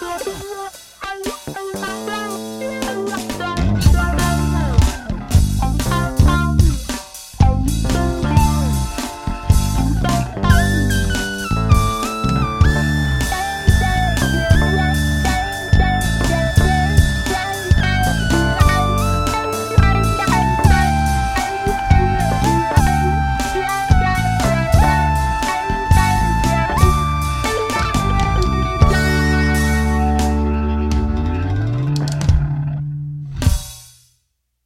ハハハハ!